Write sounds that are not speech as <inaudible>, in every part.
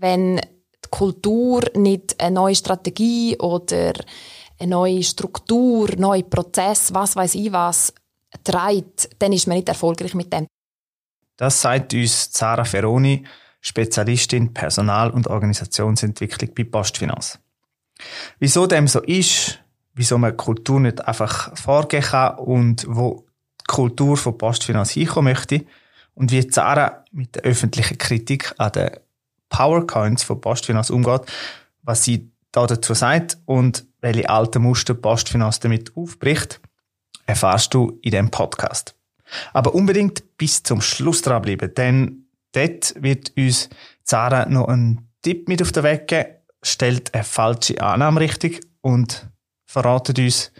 wenn die Kultur nicht eine neue Strategie oder eine neue Struktur, neue Prozess, was weiß ich was, trägt, dann ist man nicht erfolgreich mit dem. Das sagt uns Zara Ferroni, Spezialistin Personal- und Organisationsentwicklung bei Postfinanz. Wieso dem so ist, wieso man Kultur nicht einfach vorgehen kann und wo die Kultur von Postfinanz hinkommen möchte und wie Zara mit der öffentlichen Kritik an den Powercoins von Postfinanz umgeht, was sie da dazu sagt und welche alten Muster Postfinanz damit aufbricht, erfahrst du in diesem Podcast. Aber unbedingt bis zum Schluss dranbleiben, denn dort wird uns Zara noch einen Tipp mit auf den Weg geben, stellt eine falsche Annahme richtig und verratet uns,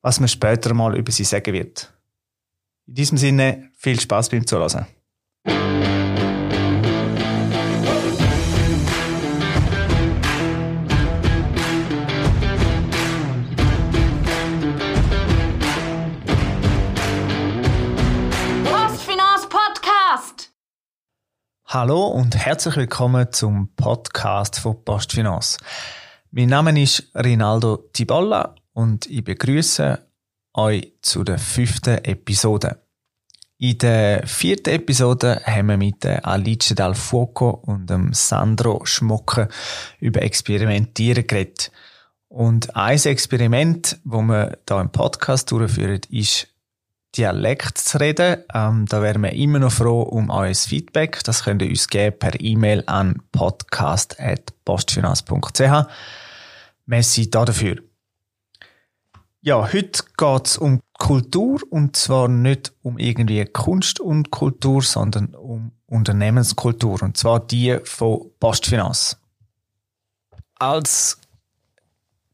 was man später mal über sie sagen wird. In diesem Sinne, viel Spaß beim Zuhören. Hallo und herzlich willkommen zum Podcast von Postfinanz. Mein Name ist Rinaldo Tibolla und ich begrüße euch zu der fünften Episode. In der vierten Episode haben wir mit Alice Dal Fuoco und dem Sandro Schmocke über Experimentieren geredet. Und ein Experiment, wo wir da im Podcast durchführen, ist Dialekt zu reden. Ähm, da wären wir immer noch froh um euer Feedback. Das könnt ihr uns geben per E-Mail an podcast.postfinanz.ch. Merci dafür. Ja, heute geht's um Kultur und zwar nicht um irgendwie Kunst und Kultur, sondern um Unternehmenskultur und zwar die von Postfinanz. Als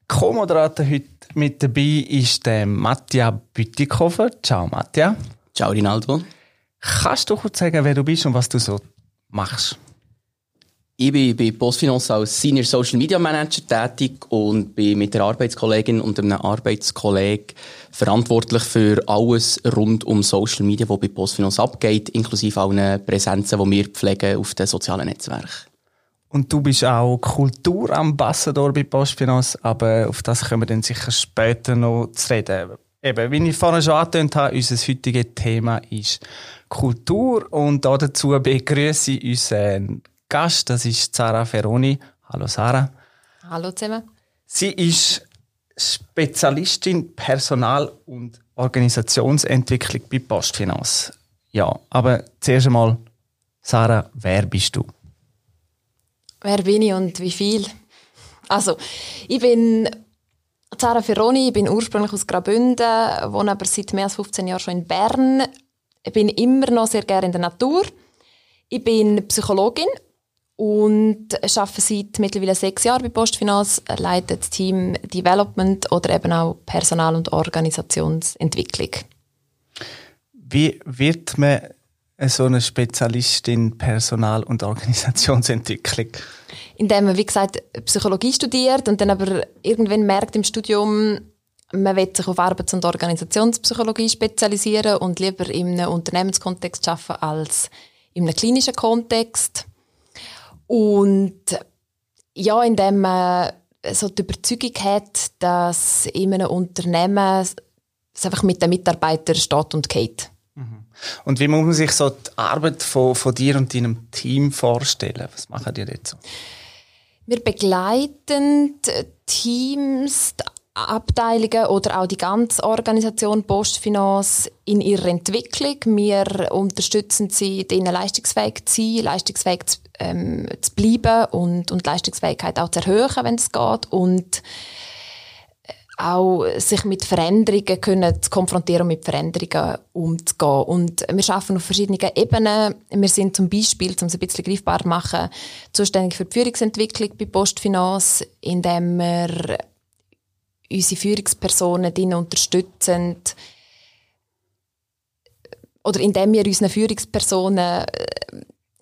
Co-Moderator heute mit dabei ist der Mattia Bütikofer. Ciao Mattia. Ciao Rinaldo. Kannst du kurz sagen, wer du bist und was du so machst? Ich bin bei Postfinance als Senior Social Media Manager tätig und bin mit der Arbeitskollegin und einem Arbeitskollegen verantwortlich für alles rund um Social Media, was bei Postfinance abgeht, inklusive allen Präsenzen, die wir pflegen auf den sozialen Netzwerken. Und du bist auch Kulturambassador bei Postfinanz, aber auf das können wir dann sicher später noch zu reden. Eben, wie ich vorhin schon angetönt habe, unser heutiges Thema ist Kultur und dazu begrüße ich unseren Gast, das ist Sarah Ferroni. Hallo Sarah. Hallo zusammen. Sie ist Spezialistin Personal- und Organisationsentwicklung bei Postfinanz. Ja, aber zuerst einmal, Sarah, wer bist du? Wer bin ich und wie viel? Also, ich bin Zara Ferroni, ich bin ursprünglich aus Graubünden, wohne aber seit mehr als 15 Jahren schon in Bern. Ich bin immer noch sehr gerne in der Natur. Ich bin Psychologin und arbeite seit mittlerweile sechs Jahren bei Postfinanz, leite das Team Development oder eben auch Personal- und Organisationsentwicklung. Wie wird man so eine Spezialistin Personal- und Organisationsentwicklung? Indem man, wie gesagt, Psychologie studiert und dann aber irgendwann merkt im Studium, man will sich auf Arbeits- und Organisationspsychologie spezialisieren und lieber in einem Unternehmenskontext arbeiten als in einem klinischen Kontext. Und ja, indem man so die Überzeugung hat, dass in einem Unternehmen es einfach mit den Mitarbeitern steht und geht. Und wie muss man sich so die Arbeit von, von dir und deinem Team vorstellen? Was machen die so? Wir begleiten Teams, Abteilungen oder auch die ganze Organisation Postfinanz in ihrer Entwicklung. Wir unterstützen sie, ihnen leistungsfähig zu sein, leistungsfähig zu, ähm, zu bleiben und, und Leistungsfähigkeit auch zu erhöhen, wenn es geht. Und auch sich mit Veränderungen können zu konfrontieren und mit Veränderungen umzugehen. Und wir arbeiten auf verschiedenen Ebenen. Wir sind zum Beispiel, um es ein bisschen greifbar zu machen, zuständig für die Führungsentwicklung bei Postfinanz, indem wir unsere Führungspersonen drin unterstützen, oder indem wir unseren Führungspersonen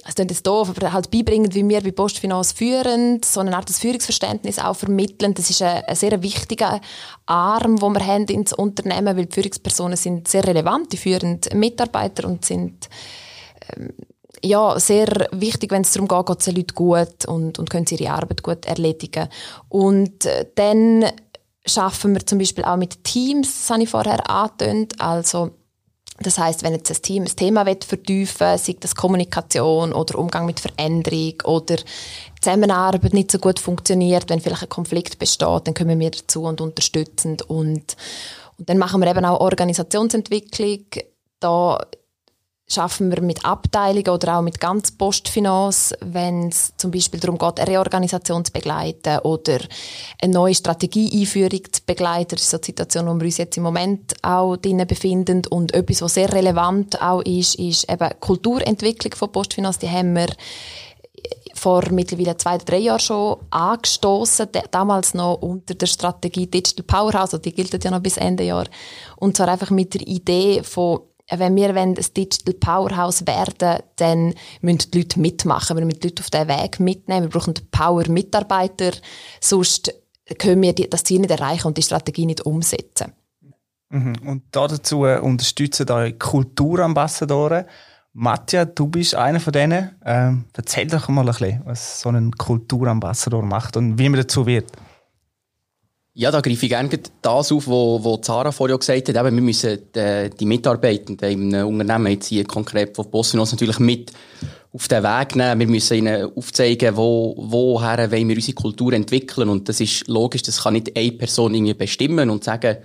es klingt jetzt doof, aber halt beibringen, wie wir bei Postfinanz führen, so eine Art Führungsverständnis auch vermitteln. Das ist ein, ein sehr wichtiger Arm, den wir haben ins Unternehmen, weil die Führungspersonen sind sehr relevant, die führen Mitarbeiter und sind ähm, ja, sehr wichtig, wenn es darum geht, geht es den Leuten gut und, und können sie ihre Arbeit gut erledigen. Und äh, dann schaffen wir zum Beispiel auch mit Teams, das habe ich vorher angetönt, also das heißt, wenn jetzt ein Team ein Thema vertiefen will, sei das Kommunikation oder Umgang mit Veränderung oder Zusammenarbeit nicht so gut funktioniert, wenn vielleicht ein Konflikt besteht, dann kommen wir dazu und unterstützen und, und dann machen wir eben auch Organisationsentwicklung. Da schaffen wir mit Abteilungen oder auch mit ganz Postfinance, wenn es zum Beispiel darum geht, eine Reorganisation zu begleiten oder eine neue Strategieeinführung zu begleiten. Das ist so die Situation, wo wir uns jetzt im Moment auch drinnen befinden. Und etwas, was sehr relevant auch ist, ist eben Kulturentwicklung von Postfinance. Die haben wir vor mittlerweile zwei drei Jahren schon angestoßen, damals noch unter der Strategie Digital Powerhouse, also die gilt ja noch bis Ende Jahr. Und zwar einfach mit der Idee von wenn wir ein Digital Powerhouse werden, dann müssen die Leute mitmachen. Wir müssen die Leute auf diesen Weg mitnehmen. Wir brauchen Power-Mitarbeiter. Sonst können wir das Ziel nicht erreichen und die Strategie nicht umsetzen. Mhm. Und dazu unterstützen euch Kulturambassadoren. Matja, du bist einer von denen. Ähm, erzähl doch mal ein bisschen, was so ein Kulturambassador macht und wie man dazu wird. Ja, da greife ich gerne das auf, was Zara vorher gesagt hat. Eben, wir müssen die, die Mitarbeitenden im Unternehmen, jetzt hier konkret von Bossinos, natürlich mit auf den Weg nehmen. Wir müssen ihnen aufzeigen, wo, woher wollen wir unsere Kultur entwickeln. Und das ist logisch, das kann nicht eine Person irgendwie bestimmen und sagen,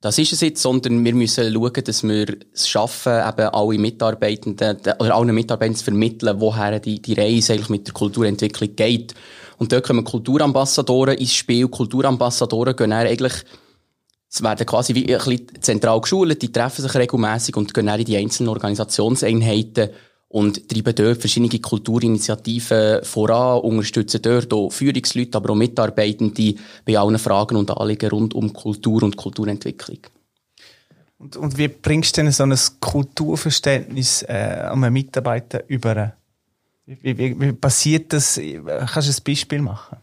das ist es jetzt, sondern wir müssen schauen, dass wir es schaffen, eben alle Mitarbeitenden, oder allen Mitarbeitenden zu vermitteln, woher die, die Reise eigentlich mit der Kulturentwicklung geht. Und dort kommen Kulturambassadoren ins Spiel. Kulturambassadoren gehen dann eigentlich, es werden quasi wie ein bisschen zentral geschult, die treffen sich regelmäßig und gehen dann in die einzelnen Organisationseinheiten und treiben dort verschiedene Kulturinitiativen voran, unterstützen dort auch Führungsleute, aber auch Mitarbeitende bei allen Fragen und Anliegen rund um Kultur und Kulturentwicklung. Und, und wie bringst du denn so ein Kulturverständnis äh, an einen Mitarbeiter über? Wie, wie, wie passiert das? Kannst du ein Beispiel machen?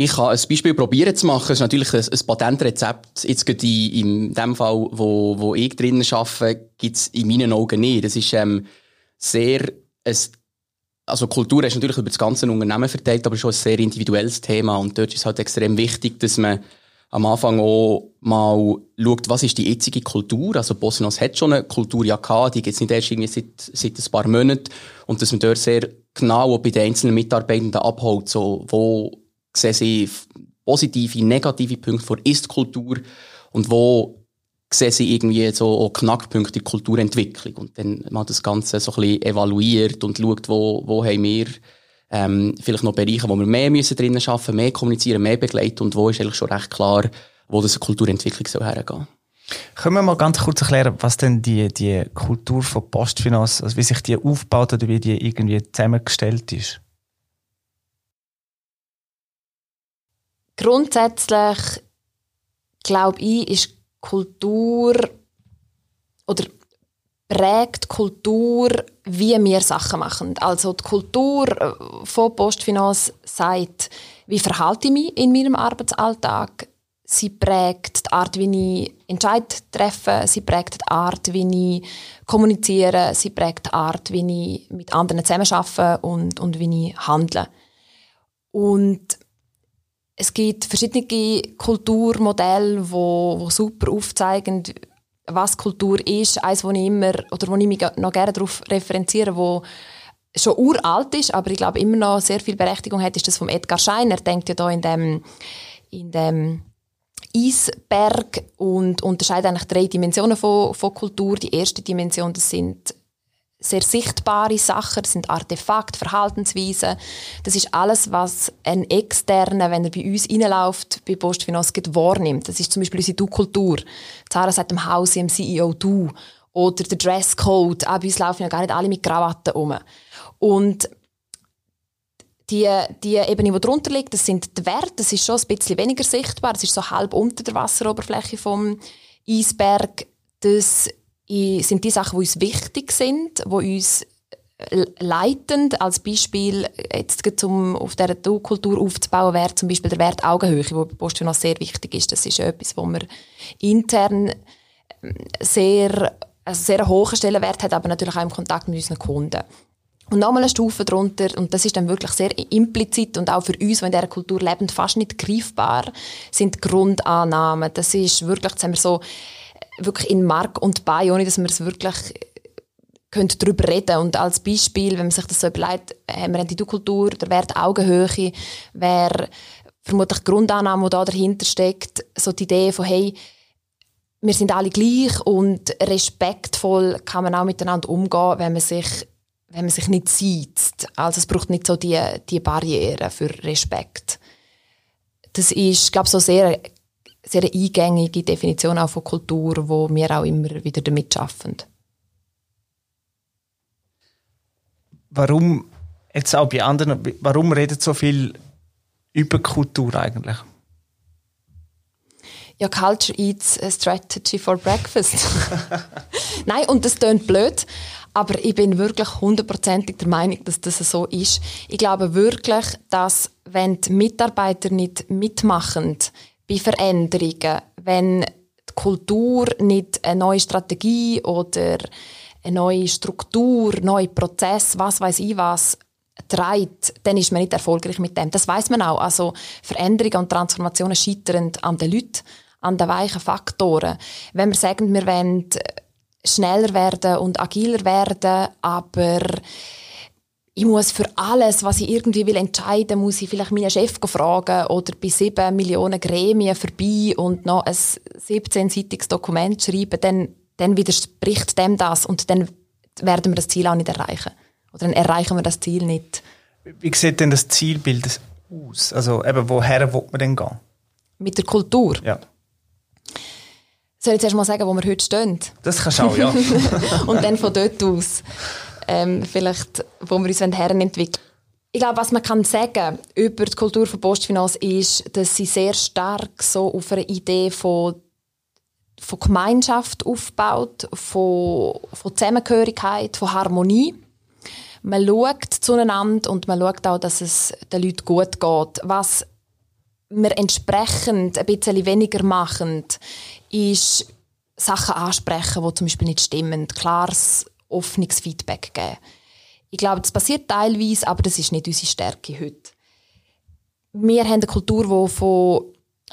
Ich kann ein Beispiel probieren zu machen. Das ist natürlich ein, ein Patentrezept. Jetzt gerade in, dem Fall, wo, wo ich drinnen arbeite, gibt es in meinen Augen nicht. Das ist ähm, sehr ein, also Kultur ist natürlich über das ganze Unternehmen verteilt, aber schon ein sehr individuelles Thema. Und dort ist es halt extrem wichtig, dass man am Anfang auch mal schaut, was ist die jetzige Kultur. Also Bosnios hat schon eine Kultur ja gehabt, die gibt es nicht erst irgendwie seit, seit ein paar Monaten. Und dass man dort sehr genau bei den einzelnen Mitarbeitenden abholt, so, wo sehen sie positive, negative Punkte von Ist-Kultur und wo sehen sie irgendwie so Knackpunkte in der Kulturentwicklung. Und dann mal das Ganze so ein bisschen evaluiert und schaut, wo, wo haben wir ähm, vielleicht noch Bereiche, wo wir mehr müssen drinnen arbeiten, mehr kommunizieren, mehr begleiten und wo ist eigentlich schon recht klar, wo das Kulturentwicklung soll hergehen. Können wir mal ganz kurz erklären, was denn die, die Kultur von Postfinanz, also wie sich die aufbaut oder wie die irgendwie zusammengestellt ist? Grundsätzlich glaube ich, ist Kultur oder prägt Kultur, wie wir Sachen machen. Also die Kultur äh, von Postfinanz sagt, wie verhalte ich mich in meinem Arbeitsalltag. Sie prägt die Art, wie ich Entscheidungen treffe. Sie prägt die Art, wie ich kommuniziere. Sie prägt die Art, wie ich mit anderen zusammenarbeite und, und wie ich handle. Und es gibt verschiedene Kulturmodelle, wo, wo super aufzeigen, was Kultur ist. Eins, wo ich immer, oder wo ich mich noch gerne darauf referenziere, wo schon uralt ist, aber ich glaube immer noch sehr viel Berechtigung hat, ist das vom Edgar Schein. Er denkt ja da in dem, in dem Eisberg und unterscheidet eigentlich drei Dimensionen von, von Kultur. Die erste Dimension, das sind sehr sichtbare Sachen, das sind Artefakte, Verhaltensweisen. Das ist alles, was ein Externer, wenn er bei uns reinläuft, bei Postfinance wahrnimmt. Das ist zum Beispiel unsere Du-Kultur. Zara sagt dem Haus im CEO Du. Oder der Dresscode. Auch bei uns laufen ja gar nicht alle mit Krawatten um. Und die, die Ebene, die darunter liegt, das sind die Werte. Das ist schon ein bisschen weniger sichtbar. Das ist so halb unter der Wasseroberfläche vom Eisberg. Das sind die Sachen, die uns wichtig sind, die uns äh, leitend als Beispiel jetzt um auf dieser Kultur aufzubauen wäre zum Beispiel der Wert Augenhöhe, der bei Postfinanz sehr wichtig ist. Das ist etwas, wo wir intern ähm, sehr, also sehr hohen Stellenwert hat, aber natürlich auch im Kontakt mit unseren Kunden. Und nochmal eine Stufe drunter, und das ist dann wirklich sehr implizit und auch für uns, die in dieser Kultur leben, fast nicht greifbar, sind Grundannahmen. Das ist wirklich, haben wir so wirklich in Mark und Bein, ohne dass wir es wirklich können darüber reden. Und als Beispiel, wenn man sich das so überlegt, haben wir die Du-Kultur, der Wert Augenhöhe, wäre vermutlich die Grundannahme, die da dahinter steckt, so die Idee von, hey, wir sind alle gleich und respektvoll kann man auch miteinander umgehen, wenn man sich, wenn man sich nicht sieht. Also es braucht nicht so die, die Barriere für Respekt. Das ist, glaube ich, so sehr, sehr eingängige Definition auch von Kultur, wo wir auch immer wieder damit arbeiten. Warum jetzt auch bei anderen, warum redet so viel über Kultur eigentlich? Ja, Culture eats a strategy for breakfast. <laughs> Nein, und das klingt blöd, aber ich bin wirklich hundertprozentig der Meinung, dass das so ist. Ich glaube wirklich, dass wenn die Mitarbeiter nicht mitmachen bei Veränderungen, wenn die Kultur nicht eine neue Strategie oder eine neue Struktur, neue Prozess, was weiß ich was, trägt, dann ist man nicht erfolgreich mit dem. Das weiß man auch. Also Veränderungen und Transformationen scheitern an den Leuten, an den weichen Faktoren. Wenn wir sagen, wir wollen schneller werden und agiler werden, aber ich muss für alles, was ich irgendwie will entscheiden, muss ich vielleicht meinen Chef fragen oder bei sieben Millionen Gremien vorbei und noch ein 17-seitiges Dokument schreiben, dann, dann widerspricht dem das und dann werden wir das Ziel auch nicht erreichen. Oder dann erreichen wir das Ziel nicht. Wie sieht denn das Zielbild aus? Also eben, woher will man denn gehen? Mit der Kultur? Ja. Soll ich zuerst mal sagen, wo wir heute stehen? Das kannst du auch, ja. <laughs> Und dann von dort aus ähm, vielleicht, wo wir uns Herren entwickeln. Ich glaube, was man kann sagen über die Kultur von Postfinanz ist, dass sie sehr stark so auf einer Idee von, von Gemeinschaft aufbaut, von, von Zusammengehörigkeit, von Harmonie. Man schaut zueinander und man schaut auch, dass es den Leuten gut geht. Was wir entsprechend ein bisschen weniger machen, ist Sachen ansprechen, die zum Beispiel nicht stimmen. Klares, offenes Feedback geben. Ich glaube, das passiert teilweise, aber das ist nicht unsere Stärke heute. Wir haben eine Kultur, die von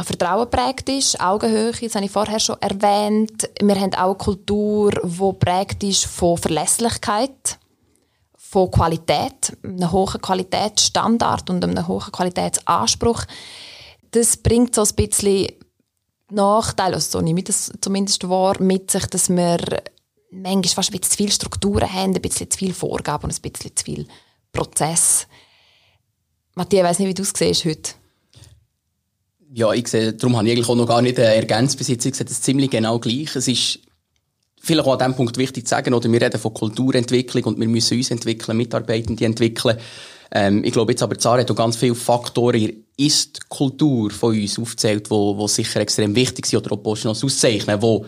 Vertrauen prägt ist, Augenhöhe, das habe ich vorher schon erwähnt. Wir haben auch eine Kultur, die prägt ist von Verlässlichkeit, von Qualität, einem hohen Qualitätsstandard und einem hohen Qualitätsanspruch. Das bringt so ein bisschen Nachteil, also so nehme ich das zumindest wahr, mit sich, dass wir manchmal fast ein bisschen zu viele Strukturen haben, ein bisschen zu viele Vorgaben und ein bisschen zu viel Prozess. Matthias, ich weiss nicht, wie du es siehst heute. Ja, ich sehe, darum habe ich eigentlich auch noch gar nicht äh, ergänzt bis jetzt. Ich sehe das ziemlich genau gleich. Es ist vielleicht auch an diesem Punkt wichtig zu sagen, oder wir reden von Kulturentwicklung und wir müssen uns entwickeln, Mitarbeitende entwickeln. Ähm, ich glaube jetzt aber, Zara hat auch ganz viele Faktoren in Ist-Kultur von uns aufzählt, wo, wo sicher extrem wichtig sind oder auch Postnos auszeichnen, wo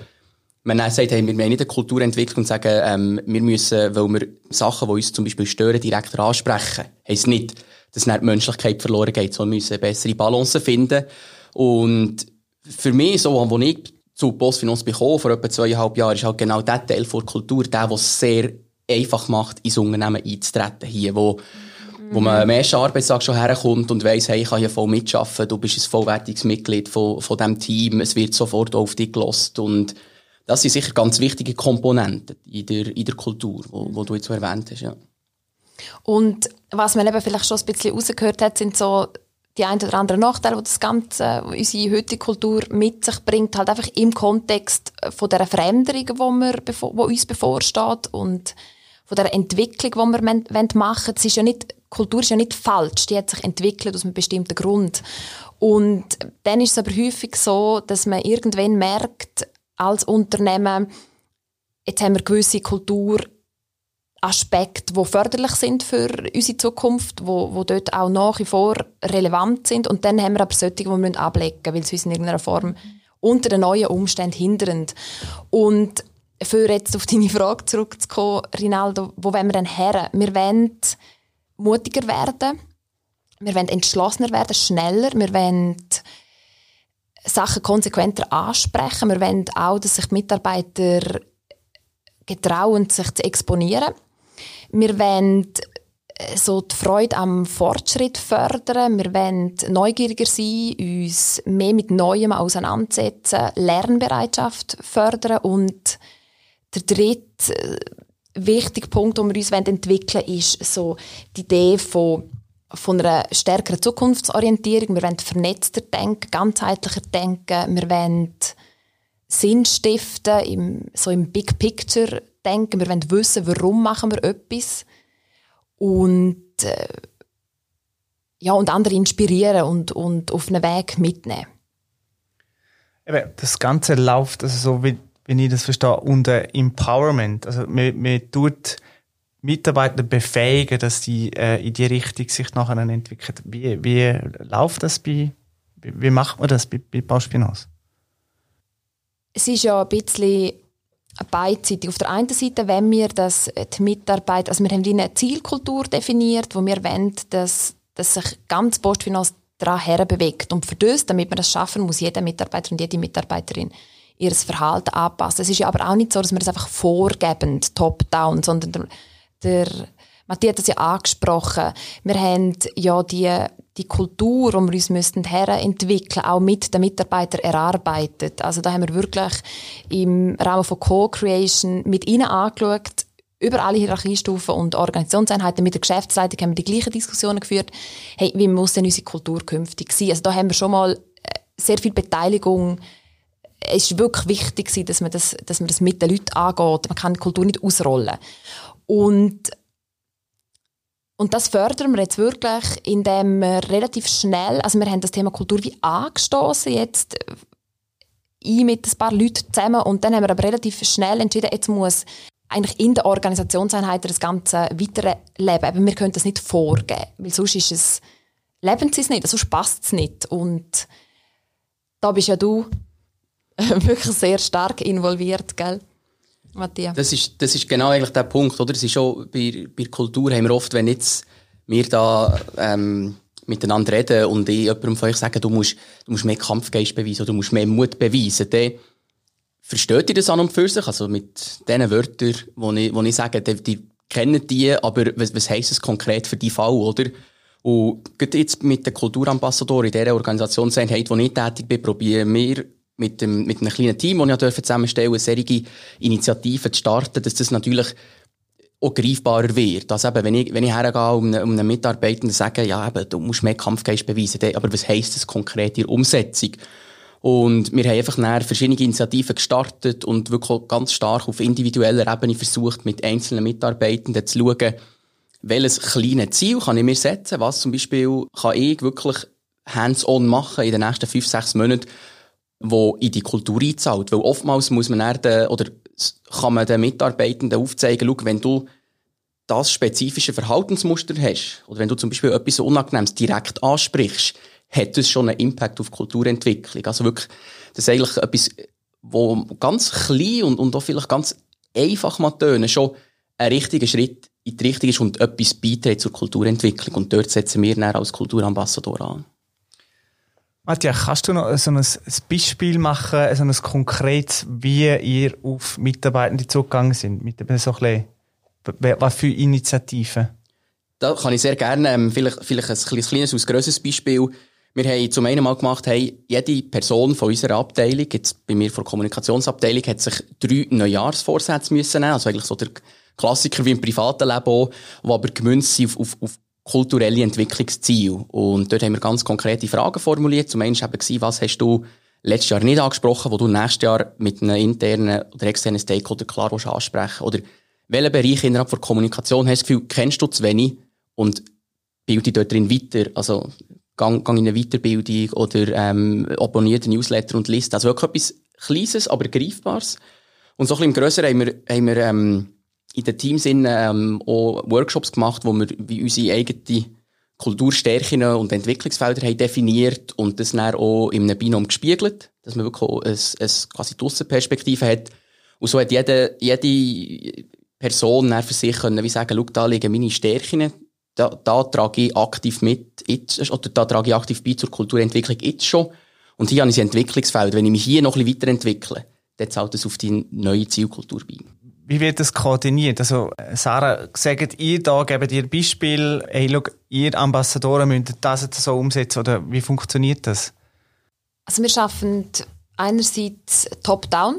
man dann sagt, hey, wir wollen nicht eine Kulturentwicklung und sagen, ähm, wir müssen, weil wir Sachen, die uns zum Beispiel stören, direkt ansprechen. Heißt nicht, dass dann die Menschlichkeit verloren geht, sondern wir müssen bessere Balance finden. Und für mich, so, als ich zu Postfinanz bekommen, vor etwa zweieinhalb Jahren, ist halt genau der Teil der Kultur, der, es sehr einfach macht, ins Unternehmen einzutreten hier, wo wo man am ersten Arbeitstag schon herkommt und weiss, hey, ich kann hier voll mitarbeiten, du bist ein vollwertiges Mitglied von, von diesem Team, es wird sofort auf dich gelost und das sind sicher ganz wichtige Komponenten in der, in der Kultur, wo, wo du jetzt erwähnt hast, ja. Und was man eben vielleicht schon ein bisschen rausgehört hat, sind so die ein oder anderen Nachteile, die das Ganze, unsere heutige Kultur mit sich bringt, halt einfach im Kontext von der Veränderung, die, wir, die uns bevorsteht und von der Entwicklung, die wir machen wollen. Ist ja nicht Kultur ist ja nicht falsch, die hat sich entwickelt aus einem bestimmten Grund. Und dann ist es aber häufig so, dass man irgendwann merkt, als Unternehmen, jetzt haben wir gewisse Kulturaspekte, die förderlich sind für unsere Zukunft, wo dort auch nach wie vor relevant sind. Und dann haben wir aber solche, die wir ablegen müssen, weil sie uns in irgendeiner Form unter den neuen Umständen hindern. Und für jetzt auf deine Frage zurückzukommen, Rinaldo, wo wollen wir denn her? Wir wollen mutiger werden. Wir wollen entschlossener werden, schneller. Wir wollen Sachen konsequenter ansprechen. Wir wollen auch, dass sich Mitarbeiter getrauen, sich zu exponieren. Wir wollen so die Freude am Fortschritt fördern. Wir wollen neugieriger sein, uns mehr mit Neuem auseinandersetzen, Lernbereitschaft fördern und der dritte äh, wichtige Punkt, den wir uns entwickeln wollen, ist so die Idee von von einer stärkeren Zukunftsorientierung. Wir wollen vernetzter denken, ganzheitlicher denken. Wir wollen Sinn stiften, im, so im Big Picture denken. Wir wollen wissen, warum machen wir etwas. Und, äh, ja, und andere inspirieren und, und auf einen Weg mitnehmen. Das Ganze läuft, also so wie, wie ich das verstehe, unter Empowerment. Also man, man tut Mitarbeiter befähigen, dass sie äh, in die Richtung sich nachher entwickeln. Wie, wie läuft das bei, wie macht man das bei, bei Bausfinance? Es ist ja ein bisschen beidseitig. Auf der einen Seite wenn wir, dass die Mitarbeiter, also wir haben eine Zielkultur definiert, wo wir wollen, dass, dass sich ganz Postfinance daran herbewegt. Und für das, damit wir das schaffen, muss jeder Mitarbeiter und jede Mitarbeiterin ihr Verhalten anpassen. Es ist ja aber auch nicht so, dass wir das einfach vorgeben, top-down, sondern der Matthias hat das ja angesprochen. Wir haben ja die, die Kultur, die wir uns müssten herentwickeln, auch mit den Mitarbeitern erarbeitet. Also da haben wir wirklich im Rahmen von Co-Creation mit ihnen angeschaut, über alle Hierarchiestufen und Organisationseinheiten mit der Geschäftsleitung haben wir die gleichen Diskussionen geführt. Hey, wie muss denn unsere Kultur künftig sein? Also da haben wir schon mal äh, sehr viel Beteiligung es ist wirklich wichtig, dass man das, dass man das mit den Leuten angeht. Man kann die Kultur nicht ausrollen. Und, und das fördern wir jetzt wirklich, indem wir relativ schnell, also wir haben das Thema Kultur wie angestoßen jetzt äh, ein mit ein paar Leuten zusammen und dann haben wir aber relativ schnell entschieden, jetzt muss eigentlich in der Organisationseinheit das Ganze weiterleben. Aber wir können das nicht vorgeben, weil sonst ist es, leben sie es nicht, sonst passt es nicht. Und da bist ja du <laughs> wirklich sehr stark involviert, gell? Matthias? Das ist, das ist genau eigentlich der Punkt, oder? Es ist schon, bei, bei Kultur haben wir oft, wenn jetzt wir da ähm, miteinander reden und ich jemandem von euch sagen, du musst, du musst mehr Kampfgeist beweisen du musst mehr Mut beweisen, dann versteht ihr das an und für sich? Also mit den Wörtern, die ich, ich sage, die, die kennen die, aber was, was heisst es konkret für die Fall, oder? Und jetzt mit den Kulturambassadoren in dieser Organisationseinheit, wo ich tätig bin, probieren wir mit, dem, mit einem kleinen Team, das ich zusammenstellen durfte, solche Initiativen zu starten, dass das natürlich auch greifbarer wird. Also eben, wenn ich, wenn ich hergehe um einen, um einen Mitarbeiter sage, ja, eben, du musst mehr Kampfgeist beweisen, aber was heisst das konkret in der Umsetzung? Und wir haben einfach nachher verschiedene Initiativen gestartet und wirklich ganz stark auf individueller Ebene versucht, mit einzelnen Mitarbeitenden zu schauen, welches kleine Ziel kann ich mir setzen, was zum Beispiel kann ich wirklich hands-on machen in den nächsten fünf, sechs Monaten, wo in die Kultur einzahlt. Weil oftmals muss man dann den, oder kann man den Mitarbeitenden aufzeigen, schau, wenn du das spezifische Verhaltensmuster hast, oder wenn du zum Beispiel etwas Unangenehmes direkt ansprichst, hat das schon einen Impact auf Kulturentwicklung. Also wirklich, das ist eigentlich etwas, wo ganz klein und, und auch vielleicht ganz einfach mal tönen, schon ein richtiger Schritt in die Richtung ist und etwas beiträgt zur Kulturentwicklung. Und dort setzen wir dann als Kulturambassador an. Matja, kannst du noch so ein Beispiel machen, so ein konkretes, wie ihr auf Mitarbeitende zugegangen sind? Mit so ein bisschen, was für Initiativen? Da kann ich sehr gerne, ähm, vielleicht, vielleicht ein kleines, ein grosses Beispiel. Wir haben zum einen mal gemacht, hey, jede Person von unserer Abteilung, jetzt bei mir von der Kommunikationsabteilung, hat sich drei Neujahrsvorsätze müssen nehmen. Also eigentlich so der Klassiker wie im privaten Leben auch, die aber gemünzt sind auf, auf, auf kulturelle Entwicklungsziele. Und dort haben wir ganz konkrete Fragen formuliert. Zum einen war was hast du letztes Jahr nicht angesprochen, wo du nächstes Jahr mit einem internen oder externen Stakeholder klar ansprechen Oder welchen Bereich innerhalb der Kommunikation hast du das Gefühl, kennst du zu wenig und bilde dort drin weiter? Also, gang, gang in eine Weiterbildung oder ähm, abonnierte Newsletter und Liste. Also wirklich etwas Kleines, aber Greifbares. Und so ein bisschen im Grösseren haben wir, haben wir ähm, in den Teams ähm, auch Workshops gemacht, wo wir wie unsere eigene Kulturstärken und Entwicklungsfelder haben definiert und das dann auch in einem Binom gespiegelt, dass man wirklich auch eine, eine quasi Dussenperspektive hat. Und so hat jede, jede Person dann für sich können, wie sagen, schau, da liegen meine Stärken, da, da trage ich aktiv mit, jetzt, oder da trage ich aktiv bei zur Kulturentwicklung jetzt schon. Und hier habe ich ein Entwicklungsfeld. Wenn ich mich hier noch ein bisschen weiterentwickle, dann zahlt es auf die neue Zielkultur bei wie wird das koordiniert? Also, Sarah, sagt ihr da, gebt ihr Beispiel, hey, schau, ihr Ambassadoren müsst das so umsetzen, oder wie funktioniert das? Also, wir schaffen einerseits top-down.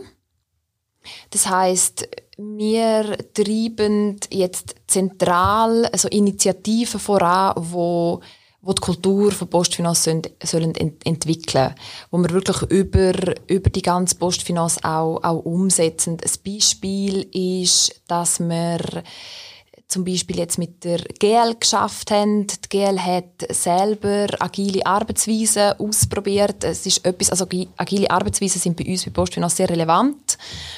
Das heißt, wir treiben jetzt zentral also Initiativen voran, wo wo die Kultur von Postfinanz sollen, sollen ent entwickeln wo wir wirklich über, über die ganze Postfinanz auch, auch umsetzen. Ein Beispiel ist, dass wir zum Beispiel jetzt mit der GL geschafft haben. Die GL hat selber agile Arbeitsweisen ausprobiert. Es ist etwas, also agile Arbeitsweisen sind bei uns bei Postfinanz sehr relevant.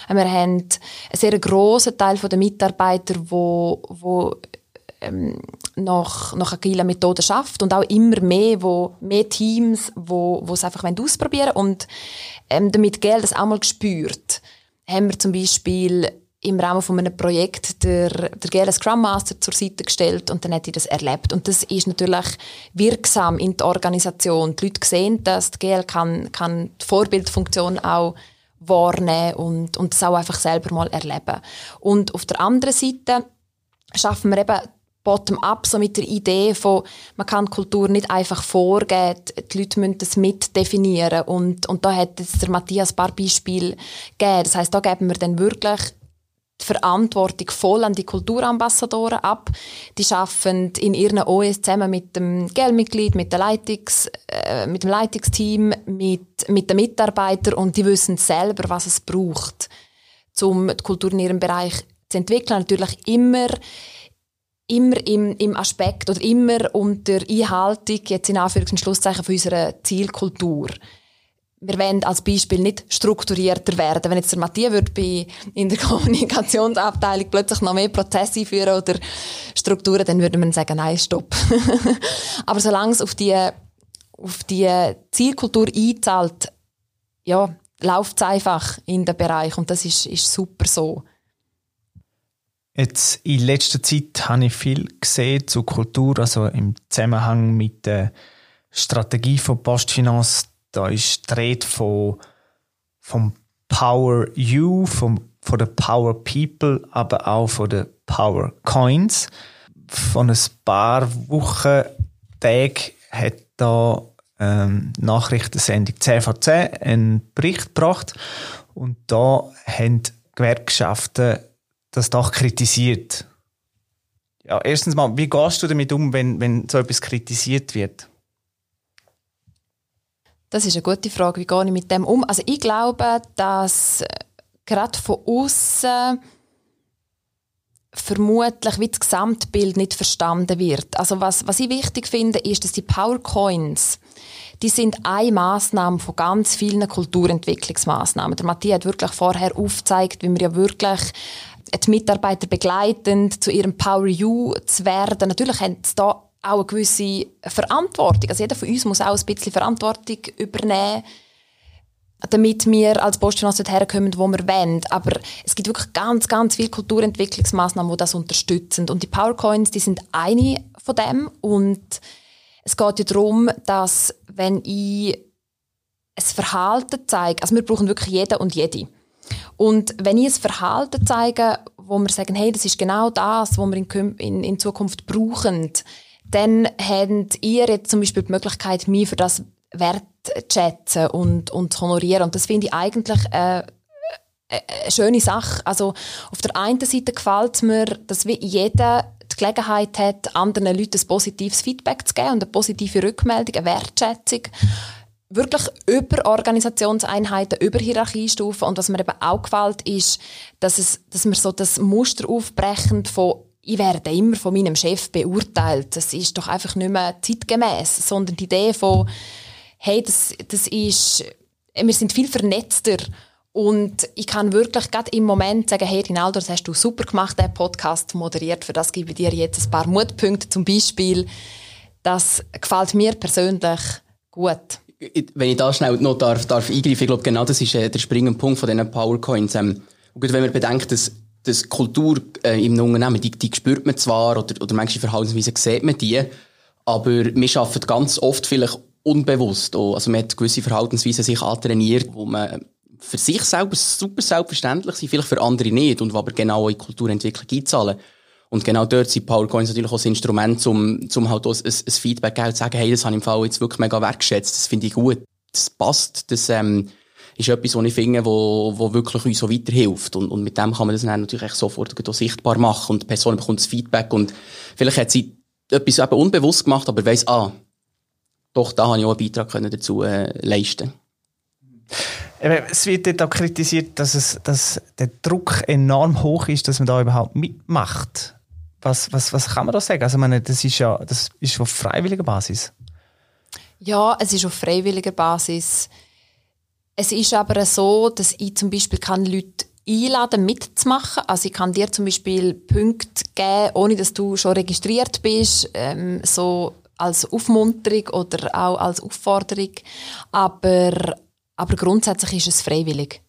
Wir haben einen sehr grossen Teil der Mitarbeiter, wo, wo ähm, nach, nach agilen Methoden schafft und auch immer mehr, wo, mehr Teams, wo, wo es einfach ausprobieren wollen. Und ähm, damit Geld das auch mal gespürt, haben wir zum Beispiel im Rahmen von einem Projekt der, der GL Scrum Master zur Seite gestellt und dann hat ich das erlebt. Und das ist natürlich wirksam in der Organisation. Die Leute sehen, dass die GL kann, kann die Vorbildfunktion auch wahrnehmen und, und das auch einfach selber mal erleben. Und auf der anderen Seite schaffen wir eben bottom-up, so mit der Idee von, man kann Kultur nicht einfach vorgeben, die Leute müssen das mitdefinieren und, und da hat jetzt der Matthias ein paar Beispiele gegeben. Das heißt, da geben wir dann wirklich die Verantwortung voll an die Kulturambassadoren ab. Die arbeiten in ihren OS zusammen mit dem Geldmitglied, mit, der Leitungs, äh, mit dem Leitungsteam, mit, mit den Mitarbeitern und die wissen selber, was es braucht, um die Kultur in ihrem Bereich zu entwickeln. Natürlich immer immer im, im Aspekt oder immer unter Einhaltung, jetzt in Anführungs- und Schlusszeichen, von unserer Zielkultur. Wir wollen als Beispiel nicht strukturierter werden. Wenn jetzt der Matthias bei, in der <laughs> Kommunikationsabteilung plötzlich noch mehr Prozesse einführen oder Strukturen, dann würde man sagen, nein, stopp. <laughs> Aber solange es auf die, auf die Zielkultur einzahlt, ja, läuft es einfach in den Bereich und das ist, ist super so. Jetzt in letzter Zeit habe ich viel gesehen zu Kultur, also im Zusammenhang mit der Strategie von Postfinanz. Da ist die Rede von, vom Power You, vom, von der Power People, aber auch von den Power Coins. Von ein paar Wochen, Tagen hat da ähm, Nachrichtensendung 10 von 10 einen Bericht gebracht und da haben Gewerkschaften das doch kritisiert. Ja, erstens mal, wie gehst du damit um, wenn, wenn so etwas kritisiert wird? Das ist eine gute Frage. Wie gehe ich mit dem um? Also ich glaube, dass äh, gerade von außen vermutlich wie das Gesamtbild nicht verstanden wird. Also was, was ich wichtig finde, ist, dass die Powercoins, die sind eine Maßnahme von ganz vielen Kulturentwicklungsmaßnahmen. Der Matthias hat wirklich vorher aufgezeigt, wie wir ja wirklich die Mitarbeiter begleitend zu ihrem Power You zu werden. Natürlich haben sie da auch eine gewisse Verantwortung. Also jeder von uns muss auch ein bisschen Verantwortung übernehmen, damit wir als Postfinanz herkommen, wo wir wollen. Aber es gibt wirklich ganz, ganz viele Kulturentwicklungsmaßnahmen, die das unterstützen. Und die Powercoins, die sind eine von dem. Und es geht ja darum, dass wenn ich ein Verhalten zeige, also wir brauchen wirklich jeder und jede. Und wenn ich ein Verhalten zeige, wo wir sagen, hey, das ist genau das, was wir in, in, in Zukunft brauchen, dann habt ihr jetzt zum Beispiel die Möglichkeit, mich für das wertzuschätzen und, und zu honorieren. Und das finde ich eigentlich äh, eine schöne Sache. Also auf der einen Seite gefällt mir, dass jeder die Gelegenheit hat, anderen Leuten ein positives Feedback zu geben und eine positive Rückmeldung, eine Wertschätzung wirklich über Organisationseinheiten, über Hierarchiestufen. Und was mir eben auch gefällt, ist, dass, es, dass wir so das Muster aufbrechen von ich werde immer von meinem Chef beurteilt. Das ist doch einfach nicht mehr zeitgemäß, sondern die Idee von, hey, das, das ist, wir sind viel vernetzter und ich kann wirklich gerade im Moment sagen, hey Rinaldo, das hast du super gemacht, der Podcast moderiert, für das gebe ich dir jetzt ein paar Mutpunkte zum Beispiel. Das gefällt mir persönlich gut wenn ich da schnell noch darf, darf eingreifen, ich glaube, genau das ist äh, der springende Punkt von diesen Powercoins. Ähm, und gut, wenn man bedenkt, dass, dass Kultur äh, im Unternehmen, die, die spürt man zwar, oder, oder manche Verhaltensweisen sieht man die, aber wir arbeiten ganz oft vielleicht unbewusst auch. Also man hat gewisse Verhaltensweisen sich antrainiert, wo man für sich selber super selbstverständlich sind, vielleicht für andere nicht und aber genau in Kulturentwicklung einzahlen. Und genau dort sind PowerCoins natürlich auch das Instrument, um, um halt auch ein, ein Feedback zu sagen, hey, das habe ich im Fall jetzt wirklich mega wertgeschätzt, das finde ich gut, das passt, das ähm, ist etwas, was ich finde, wo, wo wirklich uns so weiterhilft. Und, und mit dem kann man das dann natürlich sofort auch sichtbar machen und die Person bekommt das Feedback und vielleicht hat sie etwas eben unbewusst gemacht, aber weiss, ah, doch, da habe ich auch einen Beitrag können dazu äh, leisten Es wird dort auch kritisiert, dass, es, dass der Druck enorm hoch ist, dass man da überhaupt mitmacht. Was, was, was kann man da sagen? Also, ich meine, das ist ja das ist auf freiwilliger Basis. Ja, es ist auf freiwilliger Basis. Es ist aber so, dass ich zum Beispiel kann Leute einladen, mitzumachen. Also ich kann dir zum Beispiel Punkte geben, ohne dass du schon registriert bist, ähm, so als Aufmunterung oder auch als Aufforderung. Aber, aber grundsätzlich ist es freiwillig.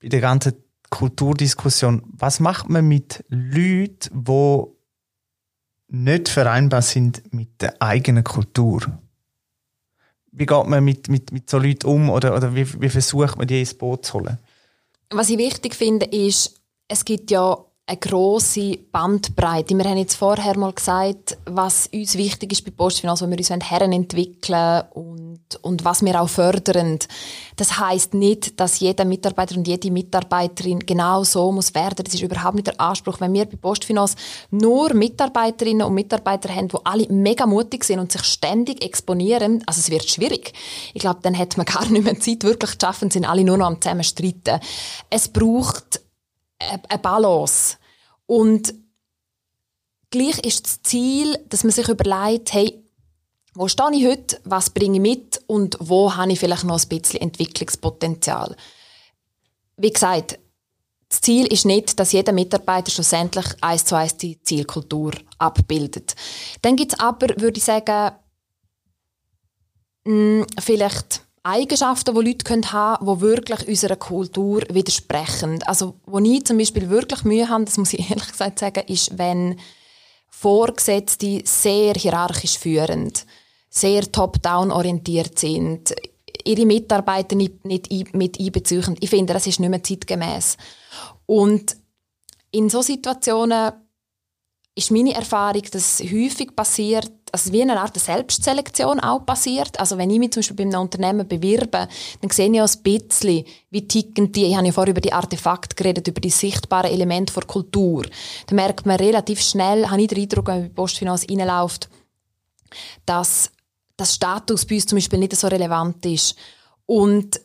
Bei der ganzen Kulturdiskussion, was macht man mit Leuten, die nicht vereinbar sind mit der eigenen Kultur? Wie geht man mit, mit, mit so Leuten um oder, oder wie, wie versucht man die ins Boot zu holen? Was ich wichtig finde, ist, es gibt ja eine grosse Bandbreite. Wir haben jetzt vorher mal gesagt, was uns wichtig ist bei Postfinanz, wo wir uns herentwickeln und, und was wir auch fördern. Das heißt nicht, dass jeder Mitarbeiter und jede Mitarbeiterin genau so muss werden. Das ist überhaupt nicht der Anspruch. Wenn wir bei Postfinanz nur Mitarbeiterinnen und Mitarbeiter haben, die alle mega mutig sind und sich ständig exponieren, also es wird schwierig. Ich glaube, dann hat man <laughs> gar nicht mehr Zeit, wirklich zu schaffen, sind alle nur noch am zusammen streiten. Es braucht eine Balance. Und gleich ist das Ziel, dass man sich überlegt, hey, wo stehe ich heute, was bringe ich mit und wo habe ich vielleicht noch ein bisschen Entwicklungspotenzial. Wie gesagt, das Ziel ist nicht, dass jeder Mitarbeiter schlussendlich eins zu eins die Zielkultur abbildet. Dann gibt es aber, würde ich sagen, hm, vielleicht Eigenschaften, die Leute haben können, die wirklich unserer Kultur widersprechen. Also, wo ich zum Beispiel wirklich Mühe habe, das muss ich <laughs> ehrlich gesagt sagen, ist, wenn Vorgesetzte sehr hierarchisch führend, sehr top-down orientiert sind, ihre Mitarbeiter nicht, nicht mit einbeziehen. Ich finde, das ist nicht mehr zeitgemäß. Und in so Situationen ist meine Erfahrung, dass häufig passiert, also wie eine Art Selbstselektion auch passiert. Also wenn ich mich zum Beispiel bei einem Unternehmen bewerbe, dann sehe ich auch ein bisschen, wie ticken die. Ich habe ja vorher über die Artefakte geredet, über die sichtbaren Elemente der Kultur. Da merkt man relativ schnell, habe ich den Eindruck, wenn man bei Postfinanz reinläuft, dass das Status bei uns zum Beispiel nicht so relevant ist. Und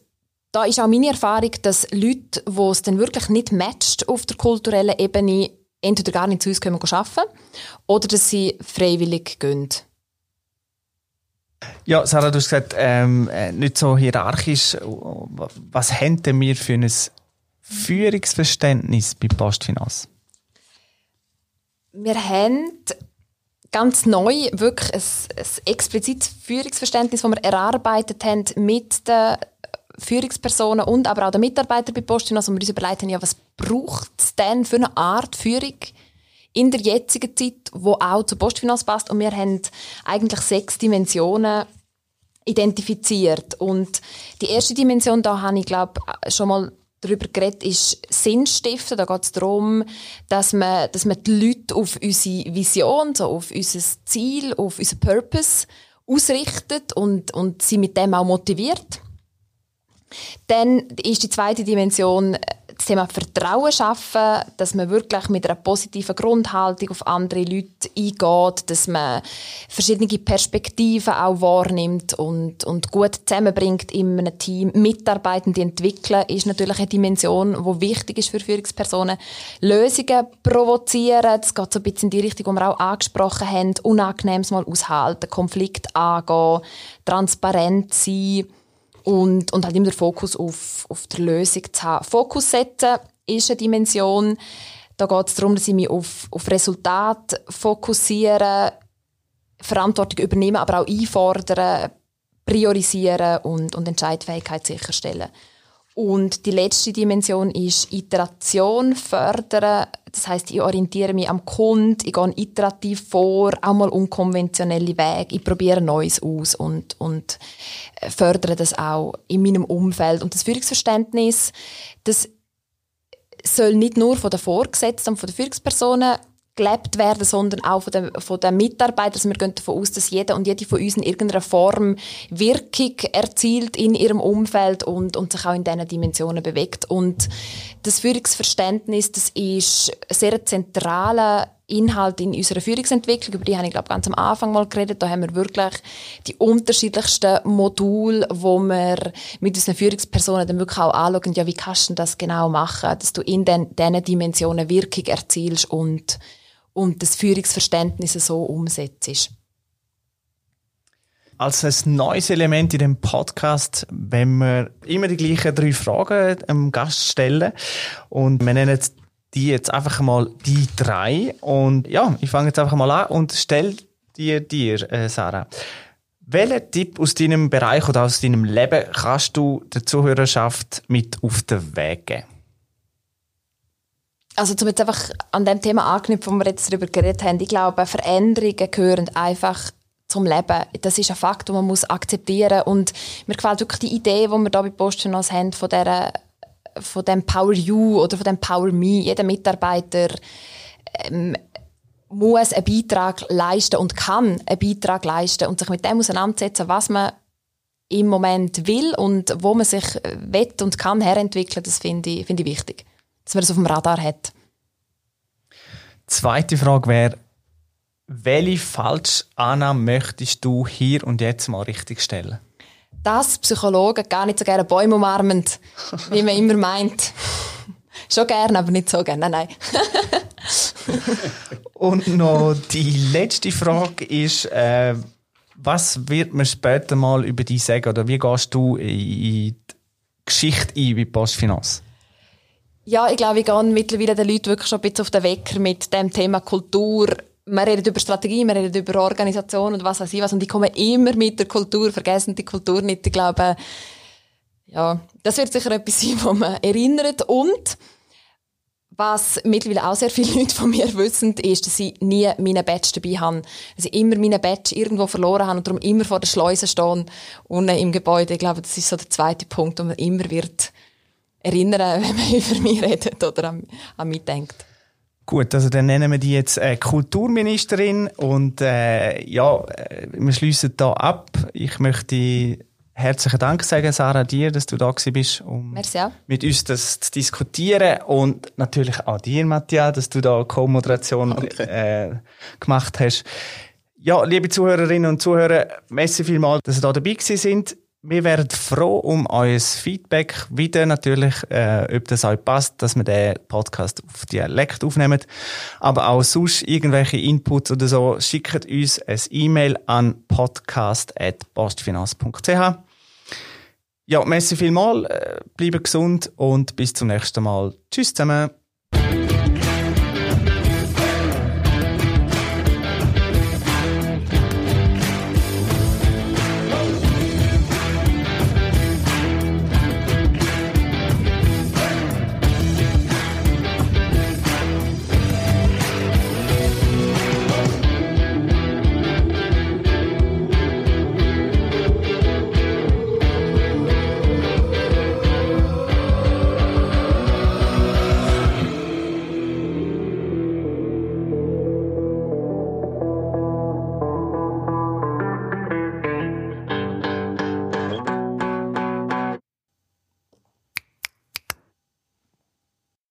da ist auch meine Erfahrung, dass Leute, die es dann wirklich nicht matcht auf der kulturellen Ebene, entweder gar nicht zu uns kommen arbeiten oder dass sie freiwillig gehen. Ja, Sarah, du hast gesagt, ähm, äh, nicht so hierarchisch. Was haben denn wir für ein Führungsverständnis bei Postfinanz? Wir haben ganz neu wirklich ein, ein explizites Führungsverständnis, das wir erarbeitet haben mit den Führungspersonen und aber auch den Mitarbeitern bei Postfinanz, wo wir uns überlegt haben, ja, was braucht es denn für eine Art Führung in der jetzigen Zeit, wo auch zur Postfinanz passt. Und wir haben eigentlich sechs Dimensionen identifiziert. Und die erste Dimension, da habe ich glaube schon mal darüber geredet, ist Sinnstiften. Da geht es darum, dass man, dass man die Leute auf unsere Vision, so auf unser Ziel, auf unseren Purpose ausrichtet und, und sie mit dem auch motiviert. Dann ist die zweite Dimension äh, das Thema Vertrauen schaffen, dass man wirklich mit einer positiven Grundhaltung auf andere Leute eingeht, dass man verschiedene Perspektiven auch wahrnimmt und, und gut zusammenbringt in einem Team. Mitarbeitende entwickeln ist natürlich eine Dimension, die wichtig ist für Führungspersonen. Lösungen provozieren, das geht so ein bisschen in die Richtung, die wir auch angesprochen haben, Unangenehmes mal aushalten, Konflikt angehen, transparent sein, und, und halt immer den Fokus auf, auf die Lösung zu haben. Fokus setzen ist eine Dimension. Da geht es darum, dass ich mich auf, auf Resultat fokussiere, Verantwortung übernehmen, aber auch einfordern, priorisieren und, und Entscheidfähigkeit sicherstellen. Und die letzte Dimension ist Iteration fördern. Das heißt, ich orientiere mich am Kunden, ich gehe iterativ vor, auch mal unkonventionelle Wege, ich probiere Neues aus und, und äh, fördere das auch in meinem Umfeld. Und das Führungsverständnis, das soll nicht nur von den Vorgesetzten und von den Führungspersonen gelebt werden, sondern auch von den, von den Mitarbeitern. Also wir gehen davon aus, dass jeder und jede von uns in irgendeiner Form Wirkung erzielt in ihrem Umfeld und, und sich auch in diesen Dimensionen bewegt. Und das Führungsverständnis, das ist sehr zentraler Inhalt in unserer Führungsentwicklung, über die habe ich glaube ganz am Anfang mal geredet. Da haben wir wirklich die unterschiedlichsten Module, wo wir mit unseren Führungspersonen dann wirklich auch anschauen, ja, wie kannst du das genau machen, dass du in diesen Dimensionen Wirkung erzielst und und das Führungsverständnis so umsetzt. Als ein neues Element in dem Podcast, wenn wir immer die gleichen drei Fragen dem Gast stellen und wir nennen die jetzt einfach mal die drei und ja, ich fange jetzt einfach mal an und stelle dir dir, äh, Sarah. Welchen Tipp aus deinem Bereich oder aus deinem Leben kannst du der Zuhörerschaft mit auf den Weg geben? Also zum jetzt einfach an dem Thema anknüpfen, wo wir jetzt darüber geredet haben, ich glaube, Veränderungen gehören einfach zum Leben. Das ist ein Fakt, den man muss akzeptieren und mir gefällt wirklich die Idee, die wir da bei Postgenos haben, von der von dem Power You oder von dem Power Me. Jeder Mitarbeiter ähm, muss einen Beitrag leisten und kann einen Beitrag leisten und sich mit dem auseinandersetzen, was man im Moment will und wo man sich will und kann herentwickeln, das finde ich, finde ich wichtig dass man das auf dem Radar hat. Zweite Frage wäre, welche falsche Annahme möchtest du hier und jetzt mal richtig stellen? Dass Psychologen gar nicht so gerne Bäume umarmen, <laughs> wie man immer meint. Schon gerne, aber nicht so gerne. Nein, nein. <laughs> und noch die letzte Frage ist, äh, was wird man später mal über dich sagen oder wie gehst du in die Geschichte ein bei Postfinanz? Ja, ich glaube, ich gehe mittlerweile den Leuten wirklich schon ein bisschen auf den Wecker mit dem Thema Kultur. Man redet über Strategie, man redet über Organisation und was weiß ich was. Und ich komme immer mit der Kultur, vergessen die Kultur nicht. Ich glaube, ja, das wird sicher etwas sein, wo man erinnert. Und was mittlerweile auch sehr viele <laughs> Leute von mir wissen, ist, dass ich nie meine Badge dabei habe. Dass ich immer meine Badge irgendwo verloren habe und darum immer vor der Schleuse stehe unten im Gebäude. Ich glaube, das ist so der zweite Punkt, wo man immer wird erinnern, <laughs> wenn man über mich redet oder an, an mich denkt. Gut, also dann nennen wir die jetzt äh, Kulturministerin und äh, ja, äh, wir schließen da ab. Ich möchte herzlichen Dank sagen, Sarah, dir, dass du da bist, um Merci mit uns das zu diskutieren und natürlich auch dir, Matthias, dass du da Co-Moderation äh, gemacht hast. Ja, liebe Zuhörerinnen und Zuhörer, merci vielmals, dass ihr da dabei sind. Wir wären froh um euer Feedback. Wieder natürlich, äh, ob das euch passt, dass wir den Podcast auf Dialekt aufnehmen. Aber auch sonst irgendwelche Inputs oder so, schickt uns ein E-Mail an podcast.postfinanz.ch. Ja, merci vielmal, äh, bleibt gesund und bis zum nächsten Mal. Tschüss zusammen.